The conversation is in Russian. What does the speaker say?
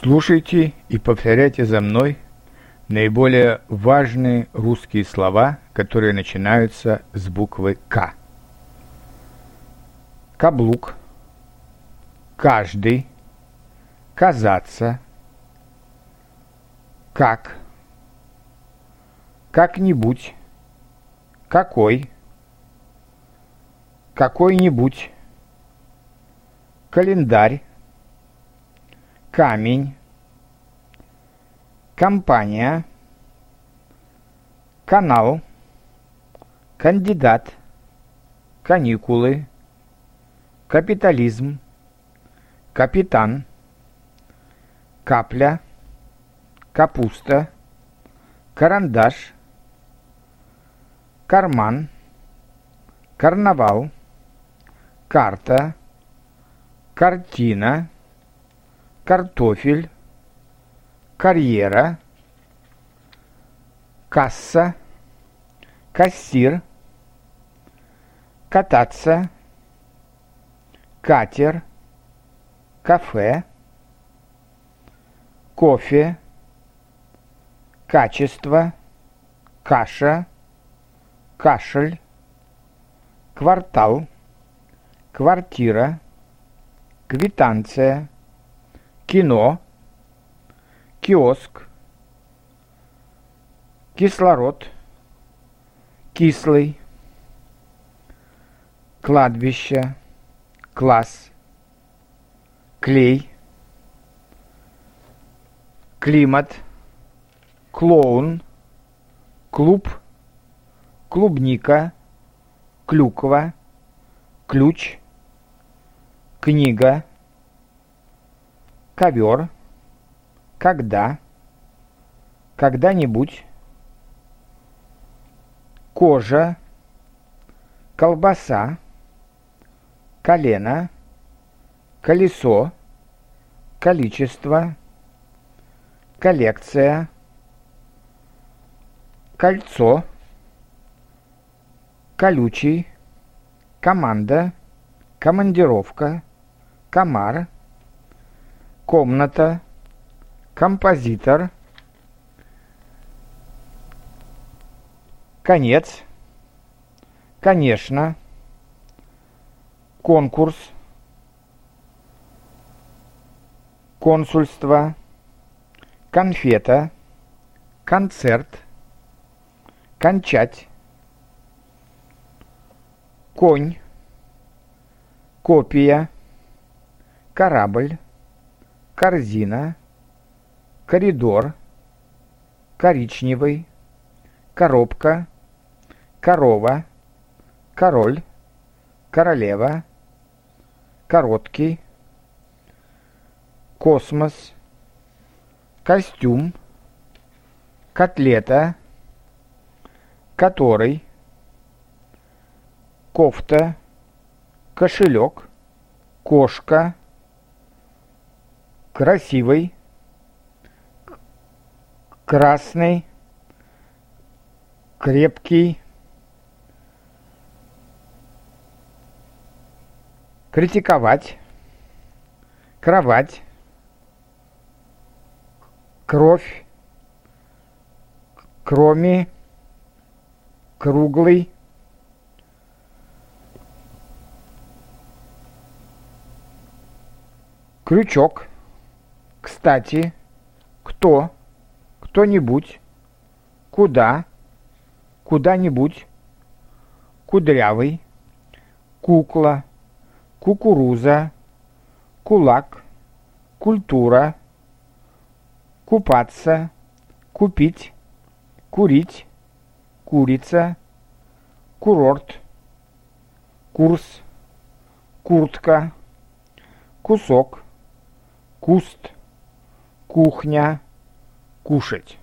Слушайте и повторяйте за мной наиболее важные русские слова, которые начинаются с буквы «К». Каблук, каждый, казаться, как, как-нибудь, какой, какой-нибудь, календарь, камень, компания, канал, кандидат, каникулы, капитализм, капитан, капля, капуста, карандаш, карман, карнавал, карта, картина, картофель, карьера, касса, кассир, кататься, катер, кафе, кофе, качество, каша, кашель, квартал, квартира, квитанция, кино, киоск, кислород, кислый, кладбище, класс, клей, климат, клоун, клуб, клубника, клюква, ключ, книга, ковер, когда, когда-нибудь, кожа, колбаса, колено, колесо, количество, коллекция, кольцо, колючий, команда, командировка, комар, комната, композитор, конец, конечно, конкурс, консульство, конфета, концерт, кончать, конь, копия, корабль, корзина, коридор, коричневый, коробка, корова, король, королева, короткий, космос, костюм, котлета, который, кофта, кошелек, кошка, красивый, красный, крепкий, критиковать, кровать, кровь, кроме, круглый, крючок, кстати, кто, кто-нибудь, куда, куда-нибудь, кудрявый, кукла, кукуруза, кулак, культура, купаться, купить, курить, курица, курорт, курс, куртка, кусок, куст, кухня, кушать.